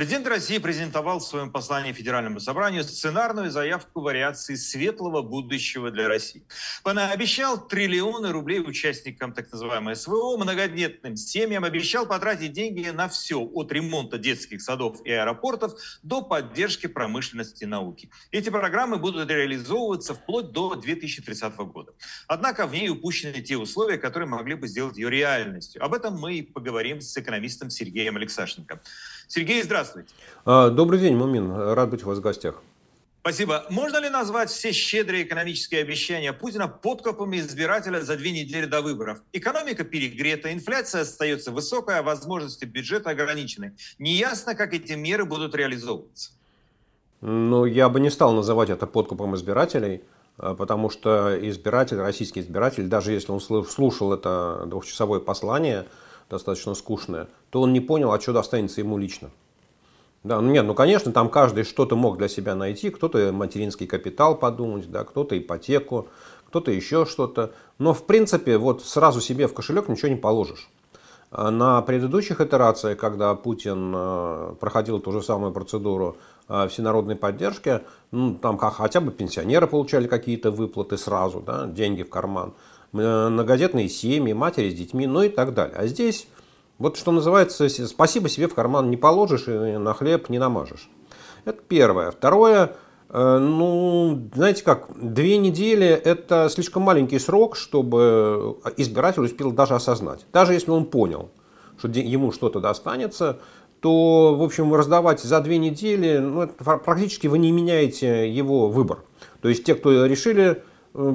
Президент России презентовал в своем послании Федеральному собранию сценарную заявку вариации светлого будущего для России. Он обещал триллионы рублей участникам так называемой СВО, многодетным семьям, обещал потратить деньги на все, от ремонта детских садов и аэропортов до поддержки промышленности и науки. Эти программы будут реализовываться вплоть до 2030 года. Однако в ней упущены те условия, которые могли бы сделать ее реальностью. Об этом мы и поговорим с экономистом Сергеем Алексашенко. Сергей, здравствуйте. А, добрый день, Мумин. Рад быть у вас в гостях. Спасибо. Можно ли назвать все щедрые экономические обещания Путина подкупами избирателя за две недели до выборов? Экономика перегрета, инфляция остается высокая, а возможности бюджета ограничены. Неясно, как эти меры будут реализовываться. Ну, я бы не стал называть это подкупом избирателей, а, потому что избиратель, российский избиратель, даже если он слушал это двухчасовое послание, достаточно скучное, то он не понял, а что достанется ему лично. Да, ну нет, ну конечно, там каждый что-то мог для себя найти, кто-то материнский капитал подумать, да, кто-то ипотеку, кто-то еще что-то. Но в принципе, вот сразу себе в кошелек ничего не положишь. А на предыдущих итерациях, когда Путин э, проходил ту же самую процедуру э, всенародной поддержки, ну, там хотя бы пенсионеры получали какие-то выплаты сразу, да, деньги в карман. Э, многодетные семьи, матери с детьми, ну и так далее. А здесь, вот что называется, спасибо себе в карман не положишь и на хлеб не намажешь. Это первое. Второе, э, ну, знаете как, две недели – это слишком маленький срок, чтобы избиратель успел даже осознать. Даже если он понял, что ему что-то достанется, то, в общем, раздавать за две недели, ну, практически вы не меняете его выбор. То есть те, кто решили Э,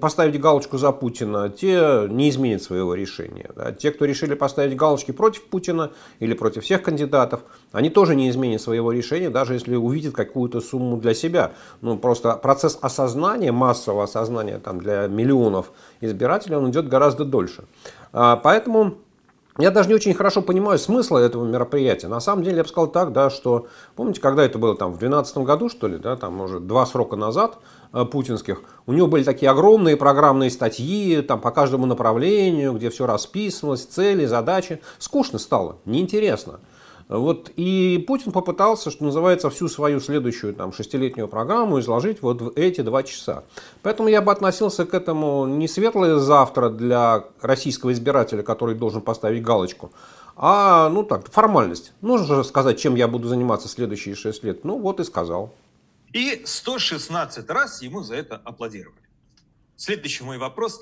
поставить галочку за Путина, те не изменят своего решения. Да. Те, кто решили поставить галочки против Путина или против всех кандидатов, они тоже не изменят своего решения, даже если увидят какую-то сумму для себя. Ну, просто процесс осознания, массового осознания там, для миллионов избирателей, он идет гораздо дольше. А, поэтому я даже не очень хорошо понимаю смысла этого мероприятия. На самом деле, я бы сказал так, да, что, помните, когда это было, там, в 2012 году, что ли, да, там, может, два срока назад, э, путинских, у него были такие огромные программные статьи, там, по каждому направлению, где все расписывалось, цели, задачи. Скучно стало, неинтересно. Вот, и Путин попытался, что называется, всю свою следующую там, шестилетнюю программу изложить вот в эти два часа. Поэтому я бы относился к этому не светлое завтра для российского избирателя, который должен поставить галочку, а ну так, формальность. Нужно же сказать, чем я буду заниматься следующие шесть лет. Ну вот и сказал. И 116 раз ему за это аплодировали. Следующий мой вопрос.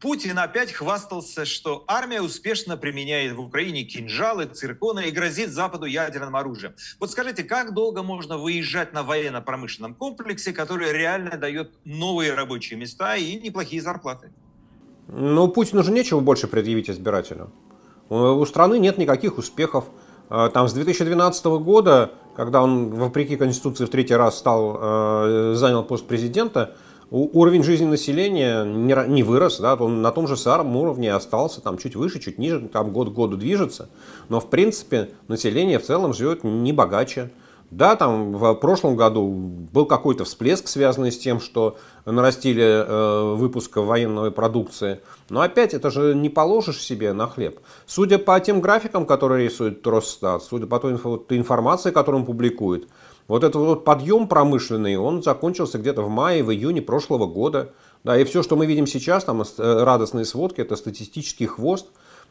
Путин опять хвастался, что армия успешно применяет в Украине кинжалы, цирконы и грозит Западу ядерным оружием. Вот скажите, как долго можно выезжать на военно-промышленном комплексе, который реально дает новые рабочие места и неплохие зарплаты? Ну, Путину уже нечего больше предъявить избирателю. У страны нет никаких успехов. А, там с 2012 года, когда он, вопреки Конституции, в третий раз стал, э, занял пост президента, уровень жизни населения не, вырос, да, он на том же самом уровне остался, там чуть выше, чуть ниже, там год к году движется, но в принципе население в целом живет не богаче. Да, там в прошлом году был какой-то всплеск, связанный с тем, что нарастили э, выпуск военной продукции. Но опять это же не положишь себе на хлеб. Судя по тем графикам, которые рисует Росстат, судя по той информации, которую он публикует, вот этот вот подъем промышленный, он закончился где-то в мае, в июне прошлого года. Да, и все, что мы видим сейчас, там э, радостные сводки, это статистический хвост,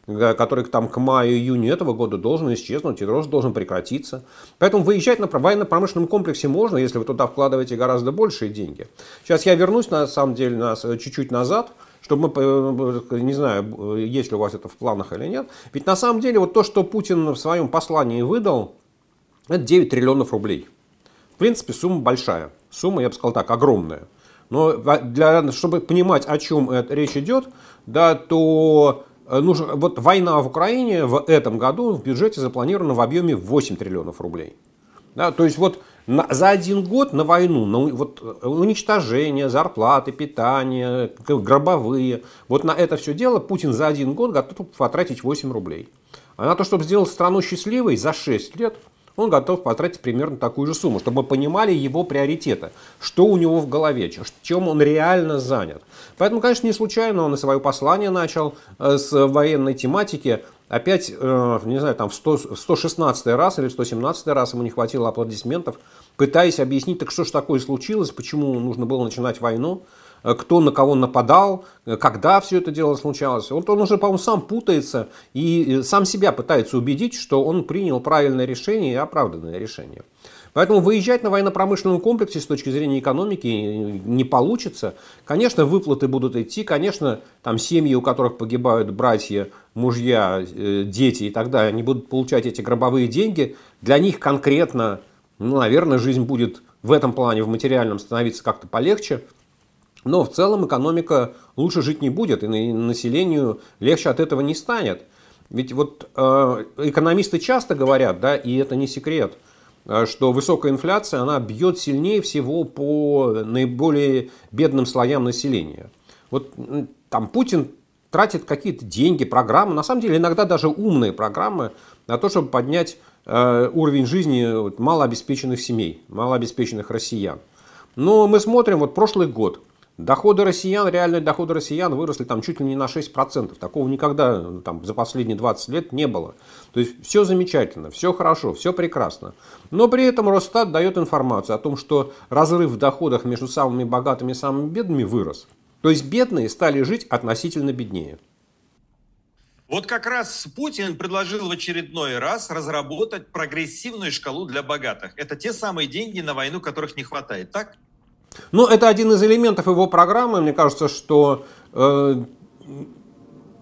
который там к маю-июню этого года должен исчезнуть, и рост должен прекратиться. Поэтому выезжать на военно-промышленном комплексе можно, если вы туда вкладываете гораздо большие деньги. Сейчас я вернусь, на самом деле, нас э, чуть-чуть назад, чтобы мы, э, не знаю, есть ли у вас это в планах или нет. Ведь на самом деле вот то, что Путин в своем послании выдал, это 9 триллионов рублей принципе, сумма большая. Сумма, я бы сказал так, огромная. Но для, чтобы понимать, о чем речь идет, да, то э, нужно, вот война в Украине в этом году в бюджете запланирована в объеме 8 триллионов рублей. Да, то есть вот на, за один год на войну, на вот, э, уничтожение, зарплаты, питание, гробовые, вот на это все дело Путин за один год готов потратить 8 рублей. А на то, чтобы сделать страну счастливой за 6 лет, он готов потратить примерно такую же сумму, чтобы мы понимали его приоритеты, что у него в голове, чем он реально занят. Поэтому, конечно, не случайно он и свое послание начал э, с военной тематики, опять, э, не знаю, там в 100, 116 раз или в 117 раз ему не хватило аплодисментов, пытаясь объяснить, так что же такое случилось, почему нужно было начинать войну, кто на кого нападал, э, когда все это дело случалось. Вот он уже, по-моему, сам путается и сам себя пытается убедить, что он принял правильное решение и оправданное решение. Поэтому выезжать на военно-промышленном комплексе с точки зрения экономики не получится. Конечно, выплаты будут идти, конечно, там семьи, у которых погибают братья, мужья, э, дети и так далее, они будут получать эти гробовые деньги. Для них конкретно, ну, наверное, жизнь будет в этом плане, в материальном, становиться как-то полегче. Но в целом экономика лучше жить не будет, и населению легче от этого не станет. Ведь вот э, экономисты часто говорят, да, и это не секрет – Э, что высокая инфляция, она бьет сильнее всего по наиболее бедным слоям населения. Вот там Путин тратит какие-то деньги, программы, на самом деле иногда даже умные программы на то, чтобы поднять э, уровень жизни малообеспеченных семей, малообеспеченных россиян. Но мы смотрим, вот прошлый год – Доходы россиян, реальные доходы россиян выросли там чуть ли не на 6%. Такого никогда там, за последние 20 лет не было. То есть все замечательно, все хорошо, все прекрасно. Но при этом Росстат дает информацию о том, что разрыв в доходах между самыми богатыми и самыми бедными вырос. То есть бедные стали жить относительно беднее. Вот как раз Путин предложил в очередной раз разработать прогрессивную шкалу для богатых. Это те самые деньги на войну, которых не хватает, так? Ну, это один из элементов его программы. Мне кажется, что э,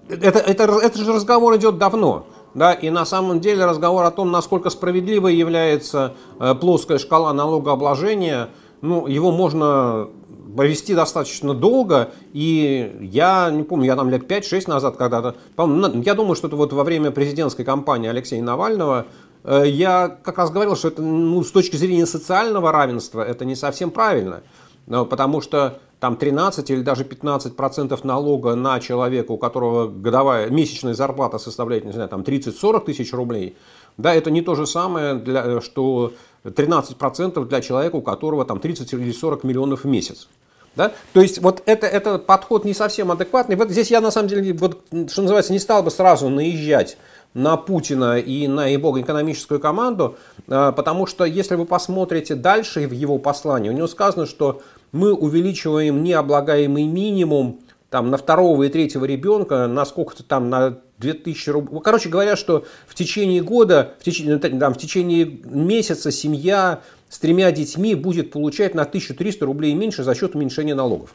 это, это, это же разговор идет давно. Да, и на самом деле разговор о том, насколько справедливой является э, плоская шкала налогообложения, ну, его можно провести достаточно долго, и я не помню, я там лет 5-6 назад когда-то, я думаю, что это вот во время президентской кампании Алексея Навального я как раз говорил, что это ну, с точки зрения социального равенства это не совсем правильно. Потому что там 13 или даже 15 процентов налога на человека, у которого годовая месячная зарплата составляет, не знаю, там 30-40 тысяч рублей, да, это не то же самое, для, что 13 процентов для человека, у которого там 30 или 40 миллионов в месяц. Да? То есть вот это, это подход не совсем адекватный. Вот здесь я на самом деле, вот, что называется, не стал бы сразу наезжать на Путина и на его экономическую команду, а, потому что если вы посмотрите дальше в его послании, у него сказано, что мы увеличиваем необлагаемый минимум там, на второго и третьего ребенка на сколько-то там, на 2000 рублей. Короче говоря, что в течение года, в течение, там, в течение месяца семья с тремя детьми будет получать на 1300 рублей меньше за счет уменьшения налогов.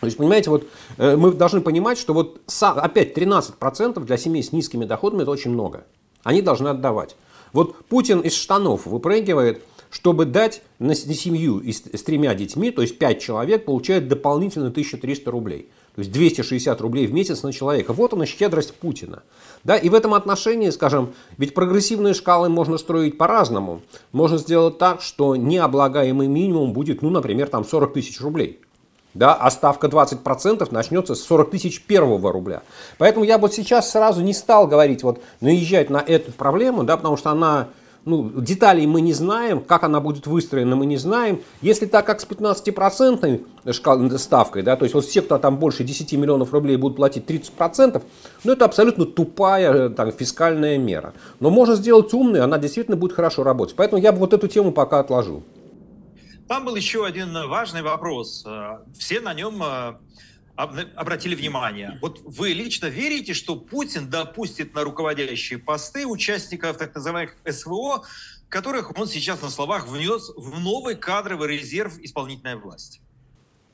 То есть, понимаете, вот э, мы должны понимать, что вот опять 13% для семей с низкими доходами это очень много. Они должны отдавать. Вот Путин из штанов выпрыгивает, чтобы дать на семью с тремя детьми, то есть 5 человек, получает дополнительно 1300 рублей. То есть 260 рублей в месяц на человека. Вот она щедрость Путина. Да, и в этом отношении, скажем, ведь прогрессивные шкалы можно строить по-разному. Можно сделать так, что необлагаемый минимум будет, ну, например, там 40 тысяч рублей да, а ставка 20% начнется с 40 тысяч первого рубля. Поэтому я вот сейчас сразу не стал говорить, вот наезжать на эту проблему, да, потому что она, ну, деталей мы не знаем, как она будет выстроена, мы не знаем. Если так, как с 15% ставкой, да, то есть вот все, кто там больше 10 миллионов рублей будут платить 30%, ну, это абсолютно тупая там, фискальная мера. Но можно сделать умную, она действительно будет хорошо работать. Поэтому я бы вот эту тему пока отложил. Там был еще один важный вопрос. Э, все на нем э, обратили внимание. Вот вы лично верите, что Путин допустит на руководящие посты участников так называемых СВО, которых он сейчас на словах внес в новый кадровый резерв исполнительной власти?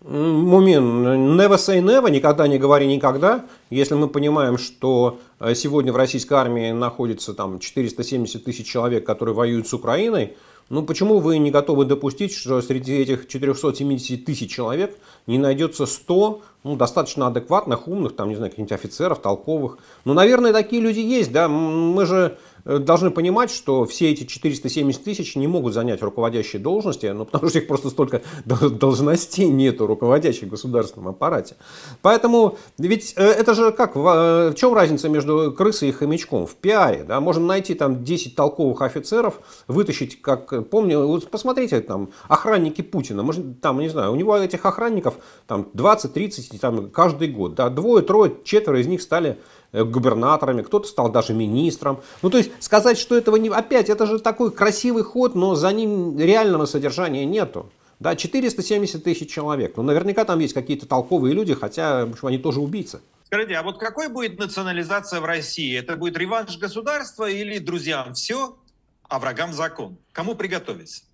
Мумин, never say never, никогда не говори никогда. Если мы понимаем, что э, сегодня в российской армии находится там 470 тысяч человек, которые воюют с Украиной, ну почему вы не готовы допустить, что среди этих 470 тысяч человек не найдется 100 ну, достаточно адекватных, умных, там, не знаю, каких-нибудь офицеров, толковых? Ну, наверное, такие люди есть, да. Мы же должны понимать, что все эти 470 тысяч не могут занять руководящие должности, ну, потому что их просто столько должностей нету руководящих в государственном аппарате. Поэтому, ведь э, это же как, э, в чем разница между крысой и хомячком? В пиаре, да, можно найти там 10 толковых офицеров, вытащить, как, помню, вот посмотрите, там, охранники Путина, может, там, не знаю, у него этих охранников там 20-30 там, каждый год, да, двое, трое, четверо из них стали э, губернаторами, кто-то стал даже министром. Ну, то есть сказать, что этого не... Опять, это же такой красивый ход, но за ним реального содержания нету. Да, 470 тысяч человек. Ну, наверняка там есть какие-то толковые люди, хотя в общем, они тоже убийцы. Скажите, а вот какой будет национализация в России? Это будет реванш государства или друзьям все, а врагам закон? Кому приготовиться?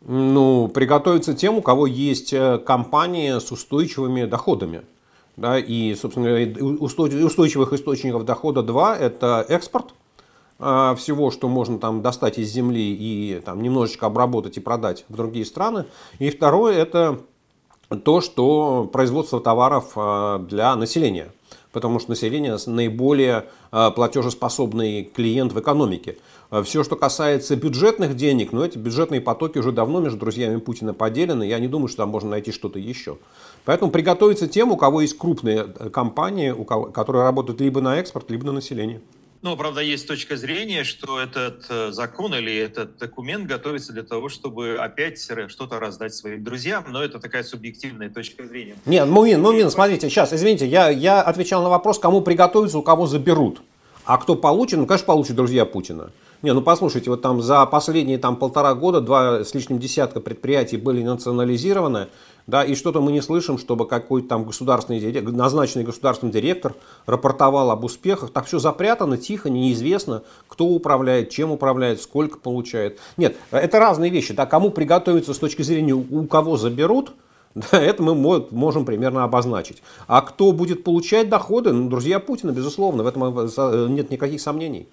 Ну, приготовиться тем, у кого есть э, компании с устойчивыми доходами. Да, и, собственно, устойчивых источников дохода два – это экспорт э, всего, что можно там достать из земли и там, немножечко обработать и продать в другие страны. И второе – это то, что производство товаров э, для населения потому что население наиболее платежеспособный клиент в экономике. А все, что касается бюджетных денег, ну, эти бюджетные потоки уже давно между друзьями Путина поделены. Я не думаю, что там можно найти что-то еще. Поэтому приготовиться тем, у кого есть крупные э, компании, у кого, которые работают либо на экспорт, либо на население. Ну, правда, есть точка зрения, что этот э, закон или этот документ готовится для того, чтобы опять что-то раздать своим друзьям, но это такая субъективная точка зрения. Нет, Мумин, Мумин, смотрите, сейчас, извините, я, я отвечал на вопрос, кому приготовиться, у кого заберут. А кто получит, ну, конечно, получит друзья Путина. Не, ну послушайте, вот там за последние там полтора года два с лишним десятка предприятий были национализированы, да, и что-то мы не слышим, чтобы какой-то там государственный директор, назначенный государственный директор рапортовал об успехах. Так все запрятано, тихо, неизвестно, кто управляет, чем управляет, сколько получает. Нет, это разные вещи. Да, кому приготовиться с точки зрения, у кого заберут, да, это мы можем примерно обозначить. А кто будет получать доходы? Ну, друзья Путина, безусловно, в этом э, нет никаких сомнений.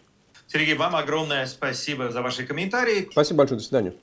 Сергей, вам огромное спасибо за ваши комментарии. Спасибо большое, до свидания.